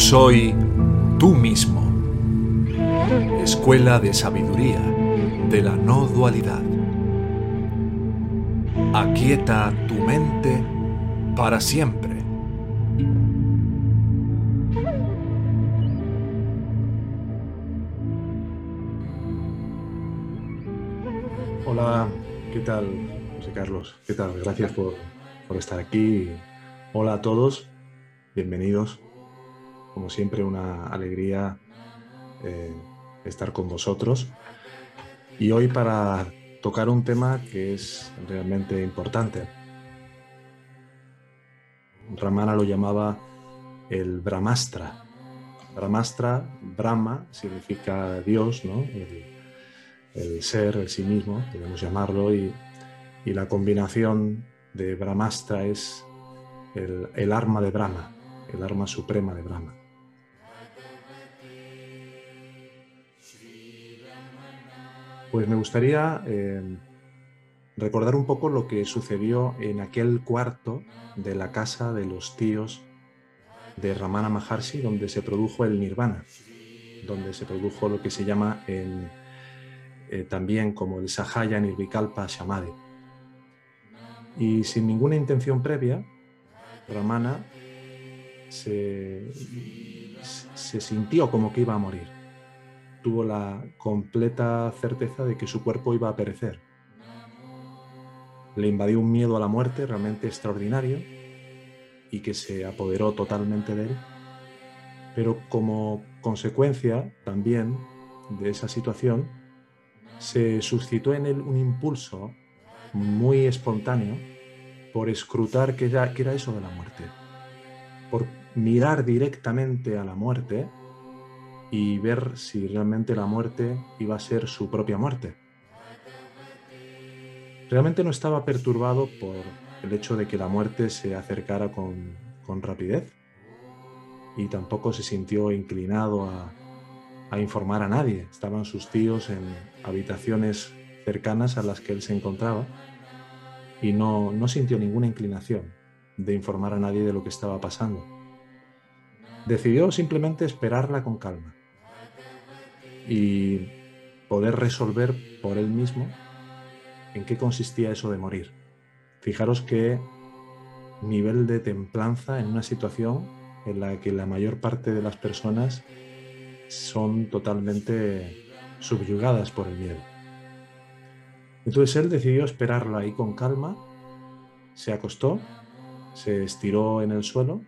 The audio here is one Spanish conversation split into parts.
soy tú mismo. Escuela de Sabiduría de la No Dualidad. Aquieta tu mente para siempre. Hola, ¿qué tal, José Carlos? ¿Qué tal? Gracias por, por estar aquí. Hola a todos, bienvenidos como siempre, una alegría eh, estar con vosotros. Y hoy para tocar un tema que es realmente importante. Ramana lo llamaba el Brahmastra. Brahmastra, Brahma significa Dios, ¿no? el, ser, el sí mismo, podemos llamarlo, y, la combinación de Brahmastra es el, el arma de Brahma, el arma suprema de Brahma. Pues me gustaría eh, recordar un poco lo que sucedió en aquel cuarto de la casa de los tíos de Ramana Maharshi, donde se produjo el nirvana, donde se produjo lo que se llama eh, también como el Sahaya Nirvikalpa Samadhi. Y sin ninguna intención previa, Ramana se sintió como que iba a morir tuvo la completa certeza de que su cuerpo iba a perecer. Le invadió un miedo a la muerte realmente extraordinario y que se apoderó totalmente de él, pero como consecuencia también de esa situación se suscitó en él un impulso muy espontáneo por escrutar qué era, era eso de la muerte, por mirar directamente a la muerte y ver si realmente la muerte iba a ser su propia muerte. Realmente no estaba perturbado por el hecho de que la muerte se acercara con, rapidez y tampoco se sintió inclinado a, informar a nadie. Estaban sus tíos en habitaciones cercanas a las que él se encontraba y no, no sintió ninguna inclinación de informar a nadie de lo que estaba pasando. Decidió simplemente esperarla con calma y poder resolver por él mismo en qué consistía eso de morir. Fijaros qué nivel de templanza en una situación en la que la mayor parte de las personas son totalmente subyugadas por el miedo. Entonces él decidió esperarla ahí con calma, se acostó, se estiró en el suelo,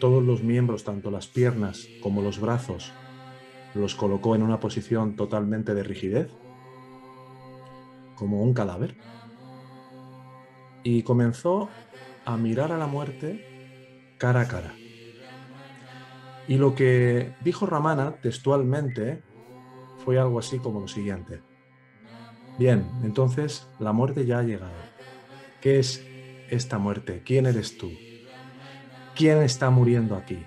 todos los miembros, tanto las piernas como los brazos, los colocó en una posición totalmente de rigidez, como un cadáver, y comenzó a mirar a la muerte cara a cara. Y lo que dijo Ramana textualmente fue algo así como lo siguiente. Bien, entonces la muerte ya ha llegado. ¿Qué es esta muerte? ¿Quién eres tú? ¿Quién está muriendo aquí?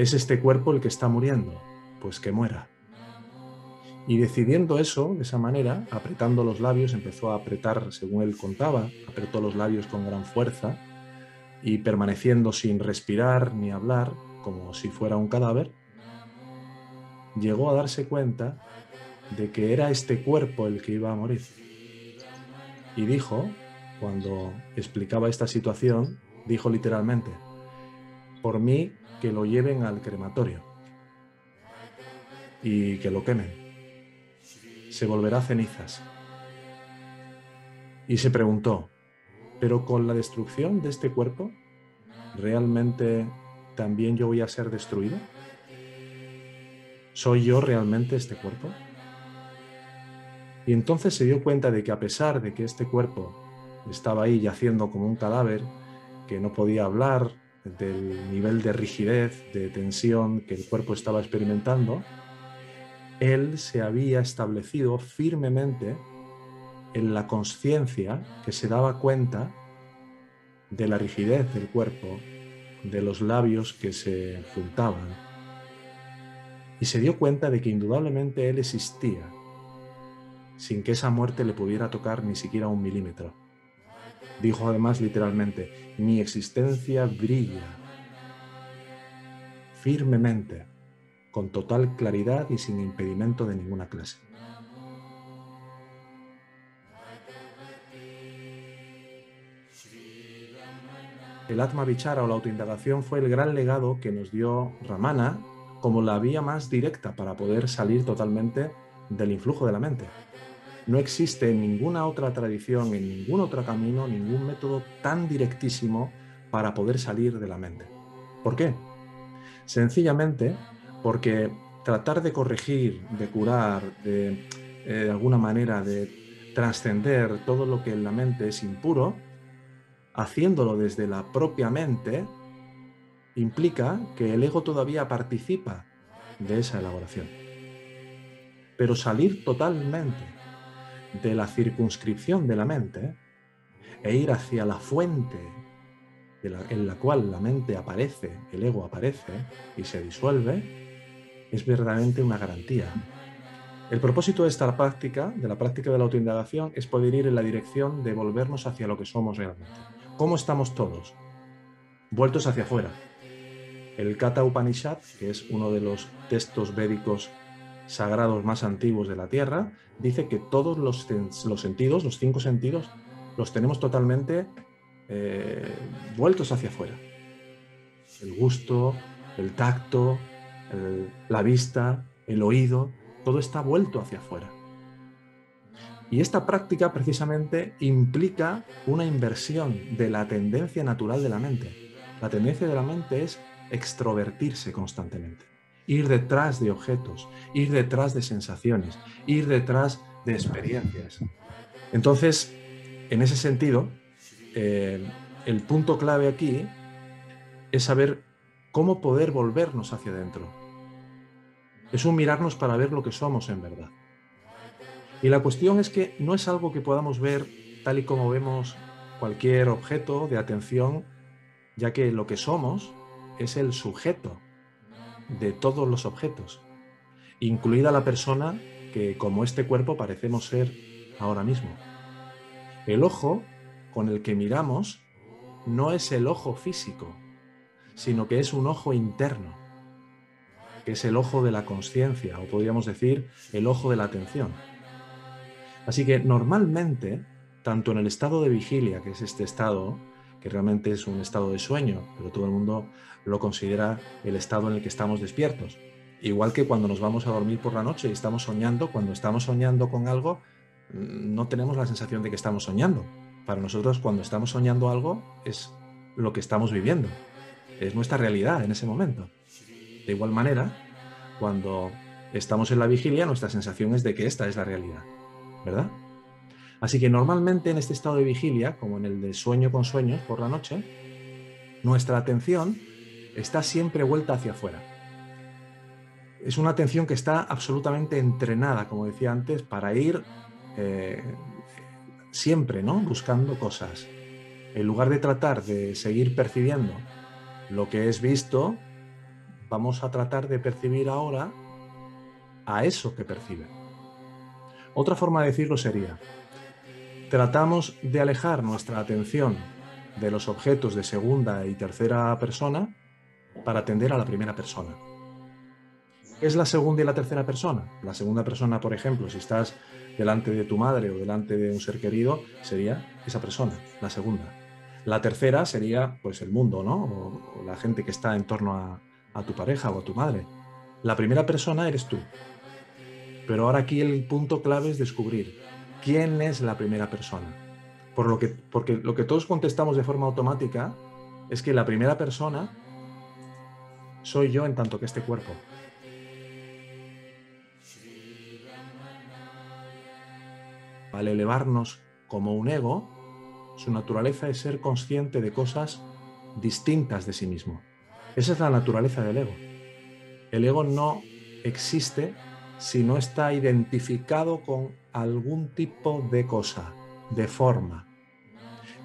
¿Es este cuerpo el que está muriendo? Pues que muera. Y decidiendo eso, de esa manera, apretando los labios, empezó a apretar, según él contaba, apretó los labios con gran fuerza y permaneciendo sin respirar ni hablar, como si fuera un cadáver, llegó a darse cuenta de que era este cuerpo el que iba a morir. Y dijo, cuando explicaba esta situación, dijo literalmente, por mí que lo lleven al crematorio y que lo quemen. Se volverá cenizas. Y se preguntó, ¿pero con la destrucción de este cuerpo, realmente también yo voy a ser destruido? ¿Soy yo realmente este cuerpo? Y entonces se dio cuenta de que a pesar de que este cuerpo estaba ahí yaciendo como un cadáver, que no podía hablar, del nivel de rigidez, de tensión que el cuerpo estaba experimentando, él se había establecido firmemente en la conciencia que se daba cuenta de la rigidez del cuerpo, de los labios que se juntaban, y se dio cuenta de que indudablemente él existía, sin que esa muerte le pudiera tocar ni siquiera un milímetro. Dijo además literalmente, mi existencia brilla firmemente, con total claridad y sin impedimento de ninguna clase. El Atma Vichara o la autoindagación fue el gran legado que nos dio Ramana como la vía más directa para poder salir totalmente del influjo de la mente. No existe en ninguna otra tradición, en ningún otro camino, ningún método tan directísimo para poder salir de la mente. ¿Por qué? Sencillamente porque tratar de corregir, de curar, de, eh, de alguna manera de trascender todo lo que en la mente es impuro, haciéndolo desde la propia mente, implica que el ego todavía participa de esa elaboración. Pero salir totalmente de la circunscripción de la mente e ir hacia la fuente en la cual la mente aparece, el ego aparece y se disuelve, es verdaderamente una garantía. El propósito de esta práctica, de la práctica de la autoindagación, es poder ir en la dirección de volvernos hacia lo que somos realmente. ¿Cómo estamos todos? Vueltos hacia afuera. El Kata Upanishad, que es uno de los textos védicos sagrados más antiguos de la Tierra, dice que todos los, los sentidos, los cinco sentidos, los tenemos totalmente eh, vueltos hacia afuera. El gusto, el tacto, la vista, el oído, todo está vuelto hacia afuera. Y esta práctica precisamente implica una inversión de la tendencia natural de la mente. La tendencia de la mente es extrovertirse constantemente, ir detrás de objetos, ir detrás de sensaciones, ir detrás de experiencias. Entonces, en ese sentido, eh, el punto clave aquí es saber cómo poder volvernos hacia adentro. Es un mirarnos para ver lo que somos en verdad. Y la cuestión es que no es algo que podamos ver tal y como vemos cualquier objeto de atención, ya que lo que somos es el sujeto de todos los objetos, incluida la persona que como este cuerpo parecemos ser ahora mismo. El ojo con el que miramos no es el ojo físico, sino que es un ojo interno, que es el ojo de la conciencia, o podríamos decir el ojo de la atención. Así que normalmente, tanto en el estado de vigilia, que es este estado, que realmente es un estado de sueño, pero todo el mundo lo considera el estado en el que estamos despiertos. Igual que cuando nos vamos a dormir por la noche y estamos soñando, cuando estamos soñando con algo, mm, no tenemos la sensación de que estamos soñando, para nosotros cuando estamos soñando algo es lo que estamos viviendo, es nuestra realidad en ese momento. De igual manera, cuando estamos en la vigilia, nuestra sensación es de que esta es la realidad, ¿verdad? Así que normalmente en este estado de vigilia, como en el de sueño con sueños por la noche, nuestra atención está siempre vuelta hacia afuera. Es una atención que está absolutamente entrenada, como decía antes, para ir eh, siempre, ¿no? Buscando cosas. En lugar de tratar de seguir percibiendo lo que es visto, vamos a tratar de percibir ahora a eso que percibe. Otra forma de decirlo sería, tratamos de alejar nuestra atención de los objetos de segunda y tercera persona para atender a la primera persona. ¿Qué es la segunda y la tercera persona? La segunda persona, por ejemplo, si estás delante de tu madre o delante de un ser querido, sería esa persona, la segunda. La tercera sería pues el mundo, ¿no? O, la gente que está en torno a, a tu pareja o a tu madre. La primera persona eres tú. Pero ahora aquí el punto clave es descubrir quién es la primera persona. Por lo que, porque lo que todos contestamos de forma automática es que la primera persona soy yo en tanto que este cuerpo. Al elevarnos como un ego, su naturaleza es ser consciente de cosas distintas de sí mismo. Esa es la naturaleza del ego. El ego no existe si no está identificado con algún tipo de cosa, de forma.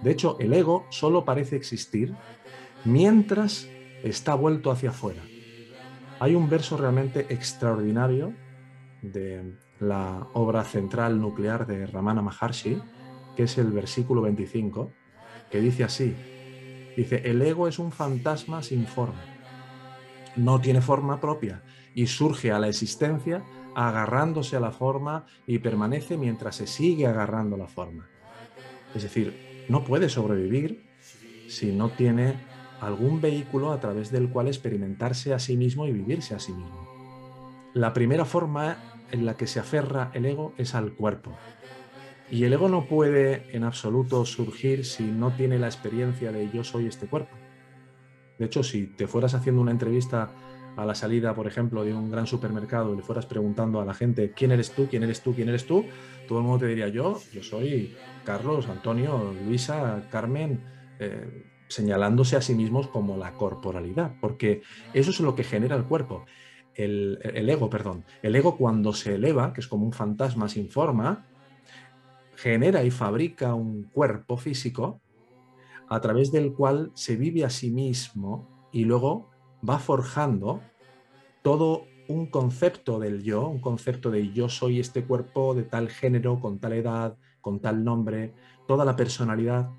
De hecho, el ego solo parece existir mientras está vuelto hacia afuera. Hay un verso realmente extraordinario de la obra central nuclear de Ramana Maharshi, que es el versículo 25, que dice así, dice, el ego es un fantasma sin forma. No tiene forma propia y surge a la existencia agarrándose a la forma y permanece mientras se sigue agarrando la forma. Es decir, no puede sobrevivir si no tiene algún vehículo a través del cual experimentarse a sí mismo y vivirse a sí mismo. La primera forma en la que se aferra el ego es al cuerpo. Y el ego no puede en absoluto surgir si no tiene la experiencia de yo soy este cuerpo. De hecho, si te fueras haciendo una entrevista a la salida, por ejemplo, de un gran supermercado y le fueras preguntando a la gente quién eres tú, quién eres tú, quién eres tú, todo el mundo te diría yo, yo soy Carlos, Antonio, Luisa, Carmen, eh, señalándose a sí mismos como la corporalidad, porque eso es lo que genera el cuerpo. El, el, ego, perdón. El ego cuando se eleva, que es como un fantasma sin forma, genera y fabrica un cuerpo físico a través del cual se vive a sí mismo y luego va forjando todo un concepto del yo, un concepto de yo soy este cuerpo de tal género, con tal edad, con tal nombre, toda la personalidad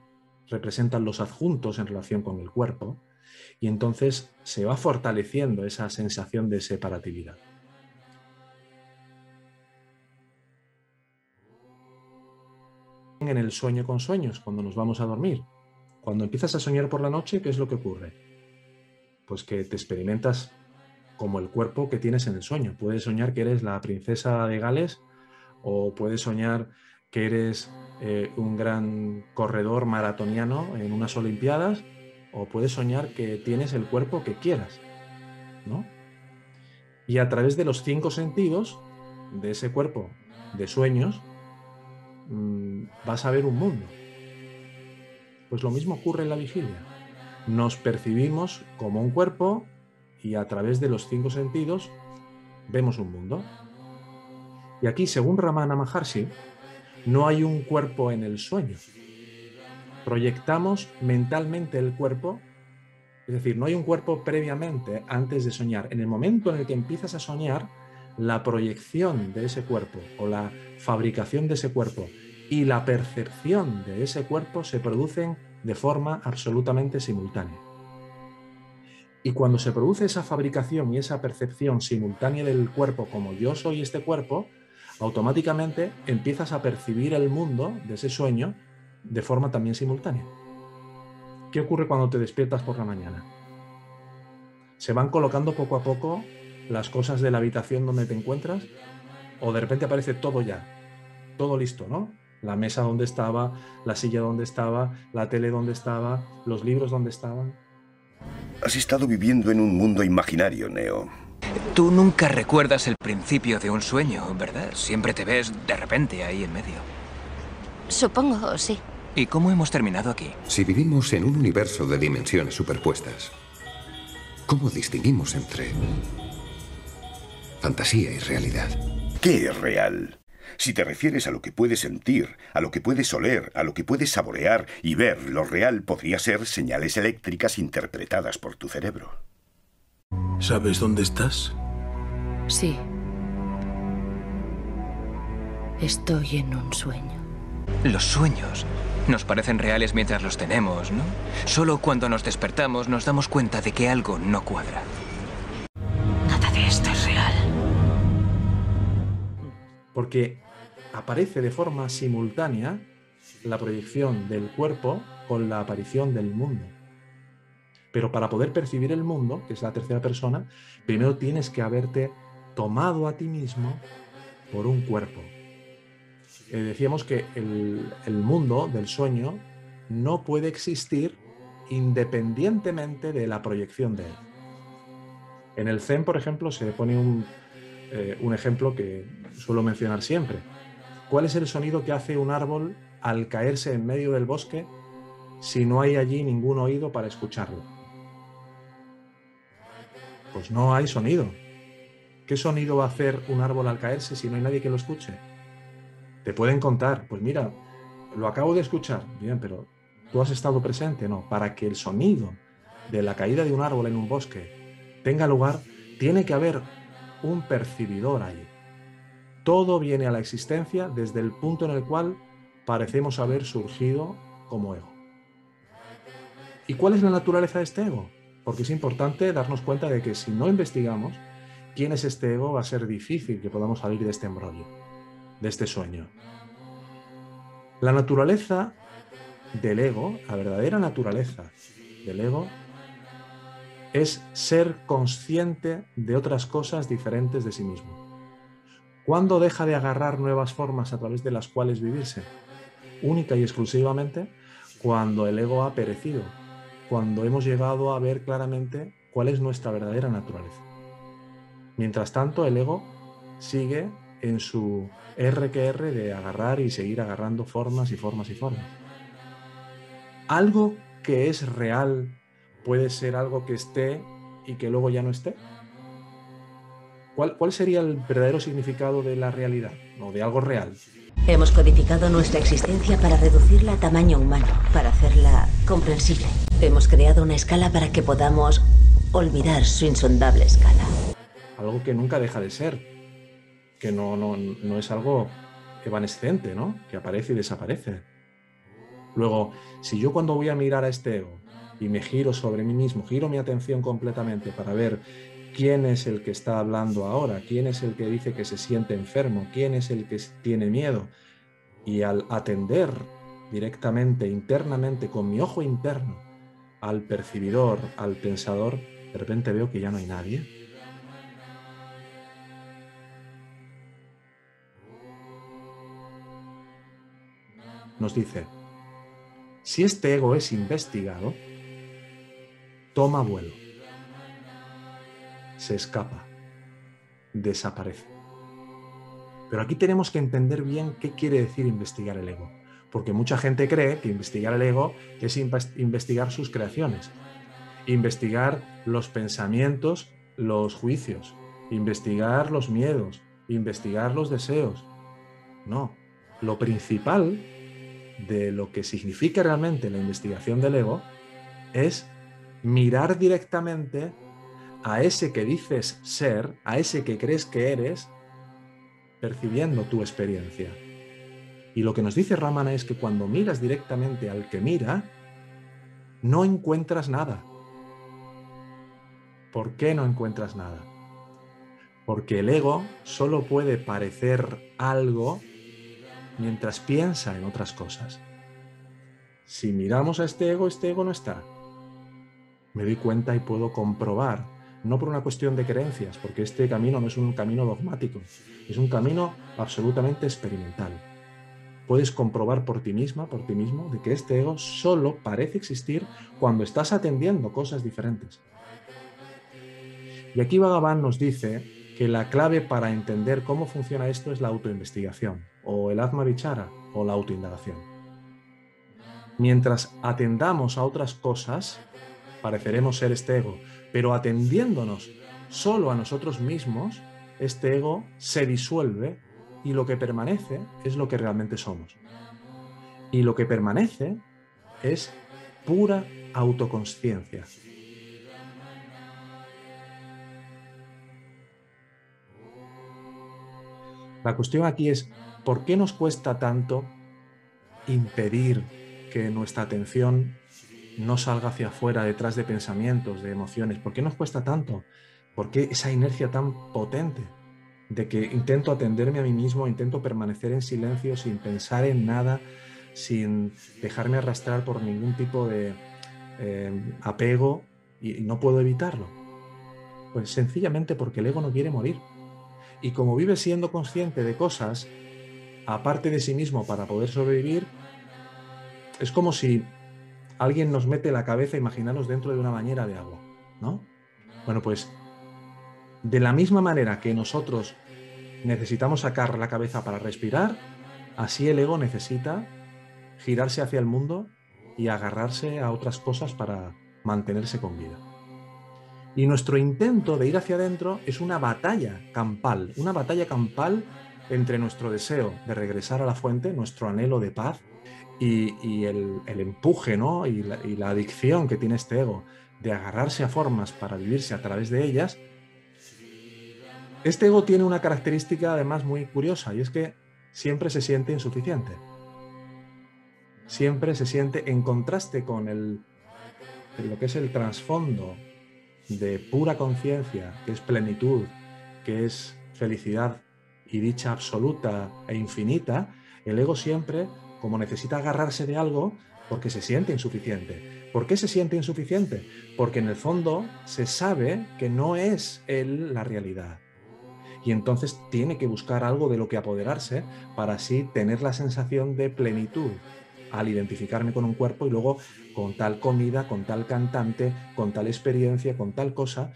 representan los adjuntos en relación con el cuerpo. Y entonces se va fortaleciendo esa sensación de separatividad. En el sueño con sueños, cuando nos vamos a dormir, cuando empiezas a soñar por la noche, ¿qué es lo que ocurre? Pues que te experimentas como el cuerpo que tienes en el sueño. Puedes soñar que eres la princesa de Gales o puedes soñar que eres eh, un gran corredor maratoniano en unas Olimpiadas o puedes soñar que tienes el cuerpo que quieras, ¿no? Y a través de los cinco sentidos de ese cuerpo de sueños mm, vas a ver un mundo. Pues lo mismo ocurre en la vigilia. Nos percibimos como un cuerpo y a través de los cinco sentidos vemos un mundo. Y aquí, según Ramana Maharshi, no hay un cuerpo en el sueño. Proyectamos mentalmente el cuerpo, es decir, no hay un cuerpo previamente antes de soñar. En el momento en el que empiezas a soñar, la proyección de ese cuerpo o la fabricación de ese cuerpo y la percepción de ese cuerpo se producen de forma absolutamente simultánea. Y cuando se produce esa fabricación y esa percepción simultánea del cuerpo como yo soy este cuerpo, automáticamente empiezas a percibir el mundo de ese sueño de forma también simultánea. ¿Qué ocurre cuando te despiertas por la mañana? Se van colocando poco a poco las cosas de la habitación donde te encuentras o de repente aparece todo ya, todo listo, ¿no? La mesa donde estaba, la silla donde estaba, la tele donde estaba, los libros donde estaban. Has estado viviendo en un mundo imaginario, Neo. Tú nunca recuerdas el principio de un sueño, ¿verdad? Siempre te ves de repente ahí en medio. Supongo, sí. ¿Y cómo hemos terminado aquí? Si vivimos en un universo de dimensiones superpuestas, ¿cómo distinguimos entre fantasía y realidad? ¿Qué es real? Si te refieres a lo que puedes sentir, a lo que puedes oler, a lo que puedes saborear y ver, lo real podría ser señales eléctricas interpretadas por tu cerebro. ¿Sabes dónde estás? Sí. Estoy en un sueño. Los sueños nos parecen reales mientras los tenemos, ¿no? Solo cuando nos despertamos nos damos cuenta de que algo no cuadra. Nada de esto es real. Porque aparece de forma simultánea la proyección del cuerpo con la aparición del mundo. Pero para poder percibir el mundo, que es la tercera persona, primero tienes que haberte tomado a ti mismo por un cuerpo. Eh, decíamos que el, mundo del sueño no puede existir independientemente de la proyección de él. En el Zen, por ejemplo, se pone un, eh, un ejemplo que suelo mencionar siempre. ¿Cuál es el sonido que hace un árbol al caerse en medio del bosque si no hay allí ningún oído para escucharlo? Pues no hay sonido. ¿Qué sonido va a hacer un árbol al caerse si no hay nadie que lo escuche? Te pueden contar, pues mira, lo acabo de escuchar, bien, pero tú has estado presente, no. Para que el sonido de la caída de un árbol en un bosque tenga lugar, tiene que haber un percibidor ahí. Todo viene a la existencia desde el punto en el cual parecemos haber surgido como ego. ¿Y cuál es la naturaleza de este ego? porque es importante darnos cuenta de que si no investigamos quién es este ego, va a ser difícil que podamos salir de este embrollo, de este sueño. La naturaleza del ego, la verdadera naturaleza del ego, es ser consciente de otras cosas diferentes de sí mismo. ¿Cuándo deja de agarrar nuevas formas a través de las cuales vivirse? Única y exclusivamente cuando el ego ha perecido, cuando hemos llegado a ver claramente cuál es nuestra verdadera naturaleza. Mientras tanto, el ego sigue en su RQR de agarrar y seguir agarrando formas y formas y formas. Algo que es real puede ser algo que esté y que luego ya no esté. ¿Cuál, ¿Cuál, sería el verdadero significado de la realidad o de algo real? Hemos codificado nuestra existencia para reducirla a tamaño humano, para hacerla comprensible. Hemos creado una escala para que podamos olvidar su insondable escala. Algo que nunca deja de ser, que no, no, no es algo evanescente, ¿no? Que aparece y desaparece. Luego, si yo cuando voy a mirar a este ego y me giro sobre mí mismo, giro mi atención completamente para ver quién es el que está hablando ahora, quién es el que dice que se siente enfermo, quién es el que tiene miedo. Y al atender directamente, internamente, con mi ojo interno, al percibidor, al pensador, de repente veo que ya no hay nadie. Nos dice, si este ego es investigado, toma vuelo, se escapa, desaparece. Pero aquí tenemos que entender bien qué quiere decir investigar el ego, porque mucha gente cree que investigar el ego es investigar sus creaciones, investigar los pensamientos, los juicios, investigar los miedos, investigar los deseos. No, lo principal de lo que significa realmente la investigación del ego es mirar directamente a ese que dices ser, a ese que crees que eres, percibiendo tu experiencia. Y lo que nos dice Ramana es que cuando miras directamente al que mira, no encuentras nada. ¿Por qué no encuentras nada? Porque el ego solo puede parecer algo mientras piensa en otras cosas. Si miramos a este ego, este ego no está. Me doy cuenta y puedo comprobar, no por una cuestión de creencias, porque este camino no es un camino dogmático, es un camino absolutamente experimental. Puedes comprobar por ti misma, por ti mismo, de que este ego solo parece existir cuando estás atendiendo cosas diferentes. Y aquí Bhagavan nos dice que la clave para entender cómo funciona esto es la autoinvestigación, o el Atma Vichara, o la autoindagación. Mientras atendamos a otras cosas, pareceremos ser este ego, pero atendiéndonos solo a nosotros mismos, este ego se disuelve y lo que permanece es lo que realmente somos. Y lo que permanece es pura autoconsciencia, La cuestión aquí es, ¿por qué nos cuesta tanto impedir que nuestra atención no salga hacia afuera detrás de pensamientos, de emociones? ¿Por qué nos cuesta tanto? ¿Por qué esa inercia tan potente de que intento atenderme a mí mismo, intento permanecer en silencio sin pensar en nada, sin dejarme arrastrar por ningún tipo de eh, apego y no puedo evitarlo? Pues sencillamente porque el ego no quiere morir. Y como vive siendo consciente de cosas, aparte de sí mismo para poder sobrevivir, es como si alguien nos mete la cabeza, imaginaros, dentro de una bañera de agua, ¿no? Bueno, pues de la misma manera que nosotros necesitamos sacar la cabeza para respirar, así el ego necesita girarse hacia el mundo y agarrarse a otras cosas para mantenerse con vida. Y nuestro intento de ir hacia adentro es una batalla campal, una batalla campal entre nuestro deseo de regresar a la fuente, nuestro anhelo de paz y, el, empuje ¿no? y, la, adicción que tiene este ego de agarrarse a formas para vivirse a través de ellas. Este ego tiene una característica además muy curiosa y es que siempre se siente insuficiente. Siempre se siente en contraste con el, lo que es el trasfondo de pura conciencia, que es plenitud, que es felicidad y dicha absoluta e infinita, el ego siempre, como necesita agarrarse de algo, porque se siente insuficiente. ¿Por qué se siente insuficiente? Porque en el fondo se sabe que no es él la realidad. Y entonces tiene que buscar algo de lo que apoderarse para así tener la sensación de plenitud al identificarme con un cuerpo y luego con tal comida, con tal cantante, con tal experiencia, con tal cosa,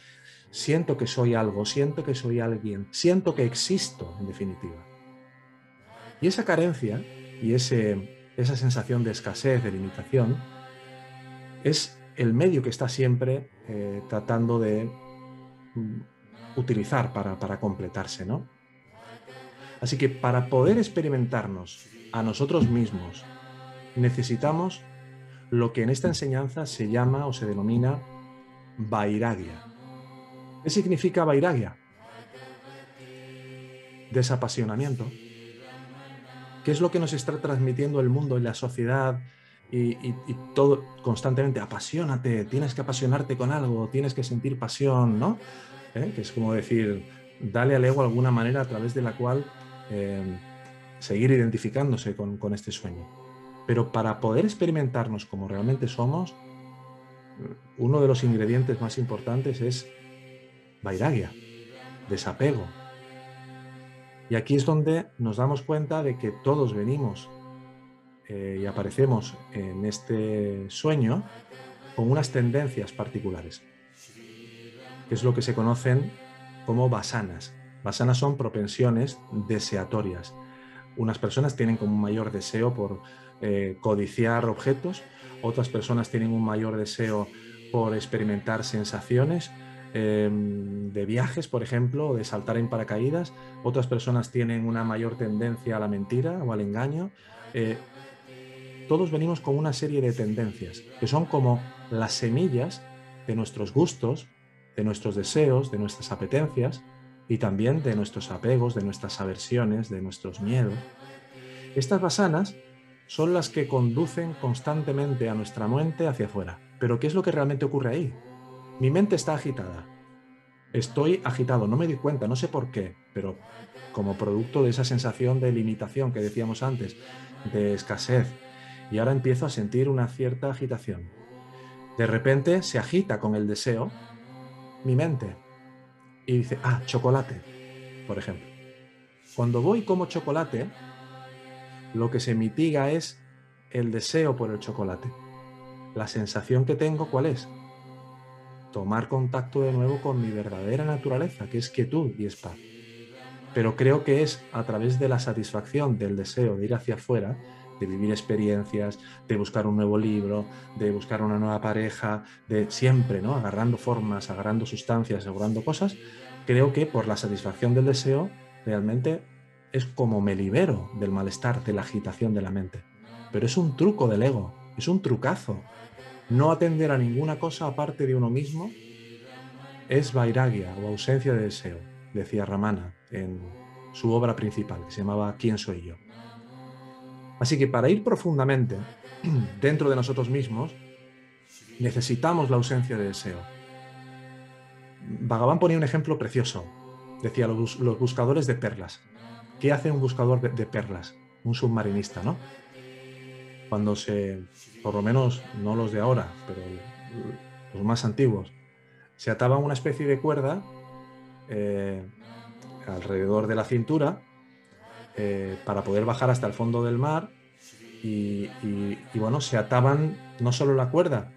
siento que soy algo, siento que soy alguien, siento que existo, en definitiva. Y esa carencia y ese, esa sensación de escasez, de limitación, es el medio que está siempre eh, tratando de mm, utilizar para, para completarse, ¿no? Así que para poder experimentarnos a nosotros mismos, necesitamos lo que en esta enseñanza se llama o se denomina vairagya. ¿Qué significa vairagya? Desapasionamiento. ¿Qué es lo que nos está transmitiendo el mundo y la sociedad y, todo constantemente? Apasionate, tienes que apasionarte con algo, tienes que sentir pasión, ¿no? ¿Eh? Que es como decir, dale al ego alguna manera a través de la cual eh, seguir identificándose con este sueño. Pero para poder experimentarnos como realmente somos, uno de los ingredientes más importantes es vairagya, desapego. Y aquí es donde nos damos cuenta de que todos venimos eh, y aparecemos en este sueño con unas tendencias particulares, que es lo que se conocen como basanas. Basanas son propensiones deseatorias. Unas personas tienen como un mayor deseo por eh, codiciar objetos, otras personas tienen un mayor deseo por experimentar sensaciones em, de viajes, por ejemplo, de saltar en paracaídas, otras personas tienen una mayor tendencia a la mentira o al engaño. Eh, todos venimos con una serie de tendencias que son como las semillas de nuestros gustos, de nuestros deseos, de nuestras apetencias y también de nuestros apegos, de nuestras aversiones, de nuestros miedos. Estas basanas son las que conducen constantemente a nuestra mente hacia afuera. Pero ¿qué es lo que realmente ocurre ahí? Mi mente está agitada. Estoy agitado, no me di cuenta, no sé por qué, pero como producto de esa sensación de limitación que decíamos antes, de escasez, y ahora empiezo a sentir una cierta agitación. De repente se agita con el deseo mi mente y dice, ah, chocolate, por ejemplo. Cuando voy como chocolate, lo que se mitiga es el deseo por el chocolate. La sensación que tengo, ¿cuál es? Tomar contacto de nuevo con mi verdadera naturaleza, que es quietud y es paz. Pero creo que es a través de la satisfacción del deseo de ir hacia afuera, de vivir experiencias, de buscar un nuevo libro, de buscar una nueva pareja, de siempre, ¿no? Agarrando formas, agarrando sustancias, agarrando cosas, creo que por la satisfacción del deseo realmente es como me libero del malestar, de la agitación de la mente. Pero es un truco del ego, es un trucazo. No atender a ninguna cosa aparte de uno mismo es vairagya o ausencia de deseo, decía Ramana en su obra principal, que se llamaba ¿Quién soy yo? Así que para ir profundamente dentro de nosotros mismos, necesitamos la ausencia de deseo. Bhagavan ponía un ejemplo precioso. Decía los, los buscadores de perlas. ¿Qué hace un buscador de, perlas? Un submarinista, ¿no? Cuando se, por lo menos no los de ahora, pero los más antiguos, se ataba una especie de cuerda eh, alrededor de la cintura eh, para poder bajar hasta el fondo del mar y, bueno, se ataban no solo la cuerda,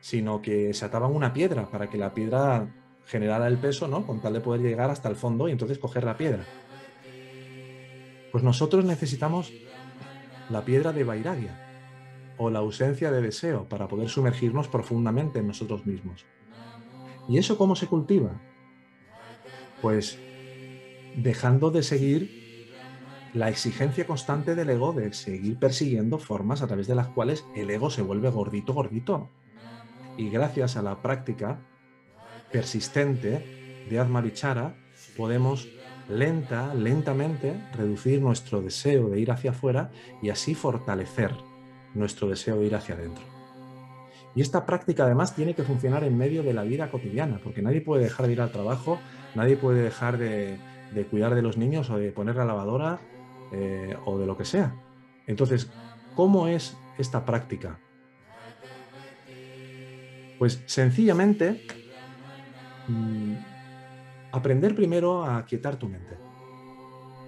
sino que se ataban una piedra para que la piedra generara el peso, ¿no? Con tal de poder llegar hasta el fondo y entonces coger la piedra. Pues nosotros necesitamos la piedra de Vairagya o la ausencia de deseo para poder sumergirnos profundamente en nosotros mismos. ¿Y eso cómo se cultiva? Pues dejando de seguir la exigencia constante del ego de seguir persiguiendo formas a través de las cuales el ego se vuelve gordito, gordito. Y gracias a la práctica persistente de Admarichara podemos lenta, lentamente reducir nuestro deseo de ir hacia afuera y así fortalecer nuestro deseo de ir hacia adentro. Y esta práctica además tiene que funcionar en medio de la vida cotidiana, porque nadie puede dejar de ir al trabajo, nadie puede dejar de, cuidar de los niños o de poner la lavadora eh, o de lo que sea. Entonces, ¿cómo es esta práctica? Pues sencillamente mm, aprender primero a quietar tu mente.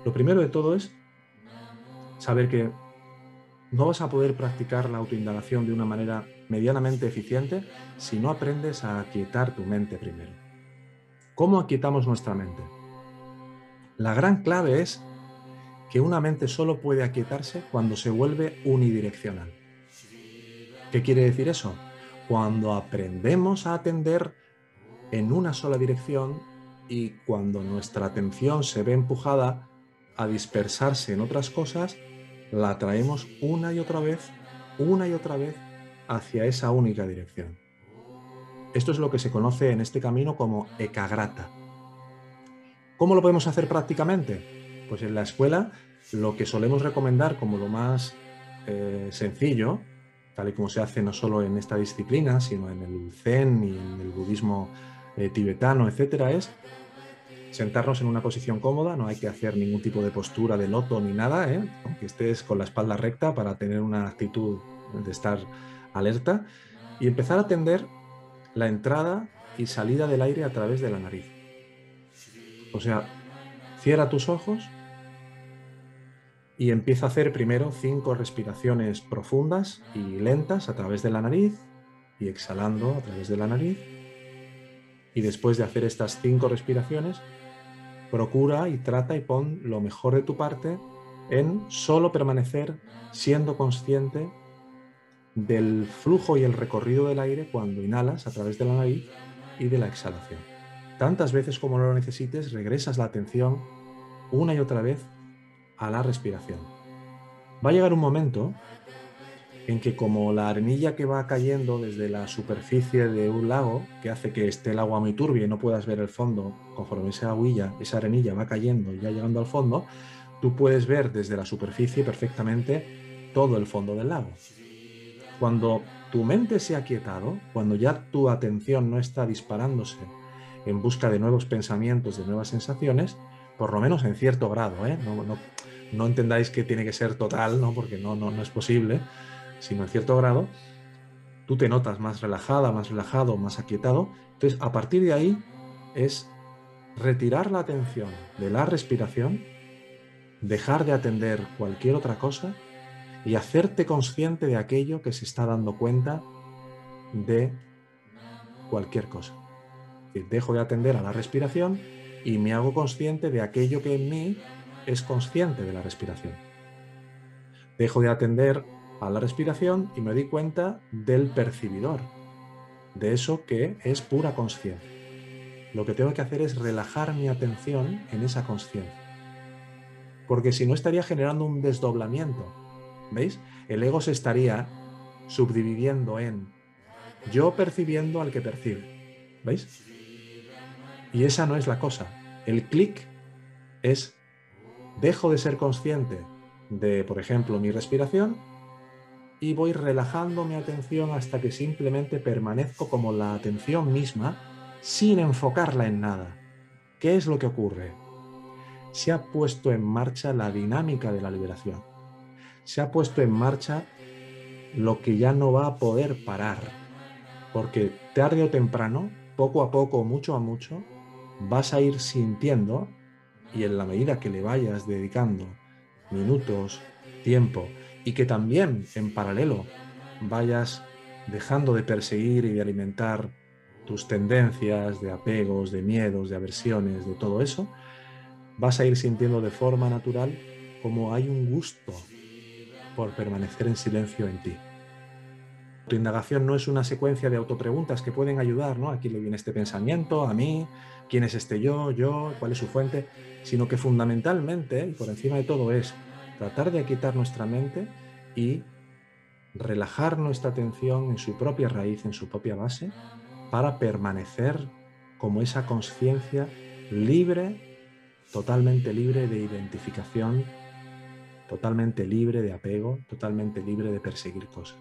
Lo primero de todo es saber que no vas a poder practicar la autoindagación de una manera medianamente eficiente si no aprendes a aquietar tu mente primero. ¿Cómo aquietamos nuestra mente? La gran clave es que una mente solo puede aquietarse cuando se vuelve unidireccional. ¿Qué quiere decir eso? Cuando aprendemos a atender en una sola dirección y cuando nuestra atención se ve empujada a dispersarse en otras cosas, la traemos una y otra vez, una y otra vez hacia esa única dirección. Esto es lo que se conoce en este camino como ekagrata. ¿Cómo lo podemos hacer prácticamente? Pues en la escuela lo que solemos recomendar como lo más eh, sencillo, tal y como se hace no solo en esta disciplina, sino en el zen y en el budismo eh, tibetano, etcétera, es sentarnos en una posición cómoda, no hay que hacer ningún tipo de postura de loto ni nada, ¿eh? aunque estés con la espalda recta para tener una actitud de estar alerta, y empezar a atender la entrada y salida del aire a través de la nariz. O sea, cierra tus ojos y empieza a hacer primero cinco respiraciones profundas y lentas a través de la nariz y exhalando a través de la nariz. Y después de hacer estas cinco respiraciones, procura y trata y pon lo mejor de tu parte en solo permanecer siendo consciente del flujo y el recorrido del aire cuando inhalas a través de la nariz y de la exhalación. Tantas veces como lo necesites, regresas la atención una y otra vez a la respiración. Va a llegar un momento en que como la arenilla que va cayendo desde la superficie de un lago, que hace que esté el agua muy turbia y no puedas ver el fondo, conforme esa aguilla, esa arenilla va cayendo y ya llegando al fondo, tú puedes ver desde la superficie perfectamente todo el fondo del lago. Cuando tu mente se ha quietado, cuando ya tu atención no está disparándose en busca de nuevos pensamientos, de nuevas sensaciones, por lo menos en cierto grado, ¿eh? no, entendáis que tiene que ser total, ¿no? porque no, no, no es posible, sino en cierto grado, tú te notas más relajada, más relajado, más aquietado. Entonces, a partir de ahí es retirar la atención de la respiración, dejar de atender cualquier otra cosa y hacerte consciente de aquello que se está dando cuenta de cualquier cosa. dejo de atender a la respiración y me hago consciente de aquello que en mí es consciente de la respiración. Dejo de atender a la respiración y me doy cuenta del percibidor, de eso que es pura conciencia. Lo que tengo que hacer es relajar mi atención en esa conciencia. Porque si no estaría generando un desdoblamiento. ¿Veis? El ego se estaría subdividiendo en yo percibiendo al que percibe. ¿Veis? Y esa no es la cosa. El clic es dejo de ser consciente de, por ejemplo, mi respiración y voy relajando mi atención hasta que simplemente permanezco como la atención misma sin enfocarla en nada. ¿Qué es lo que ocurre? Se ha puesto en marcha la dinámica de la liberación. Se ha puesto en marcha lo que ya no va a poder parar. Porque tarde o temprano, poco a poco, mucho a mucho, vas a ir sintiendo y en la medida que le vayas dedicando minutos, tiempo, y que también en paralelo vayas dejando de perseguir y de alimentar tus tendencias de apegos, de miedos, de aversiones, de todo eso, vas a ir sintiendo de forma natural como hay un gusto por permanecer en silencio en ti. Tu indagación no es una secuencia de autopreguntas que pueden ayudar, ¿no? ¿A quién le viene este pensamiento? ¿A mí? ¿Quién es este yo? ¿Yo? ¿Cuál es su fuente? Sino que fundamentalmente, por encima de todo, es tratar de aquietar nuestra mente y relajar nuestra atención en su propia raíz, en su propia base, para permanecer como esa conciencia libre, totalmente libre de identificación, totalmente libre de apego, totalmente libre de perseguir cosas.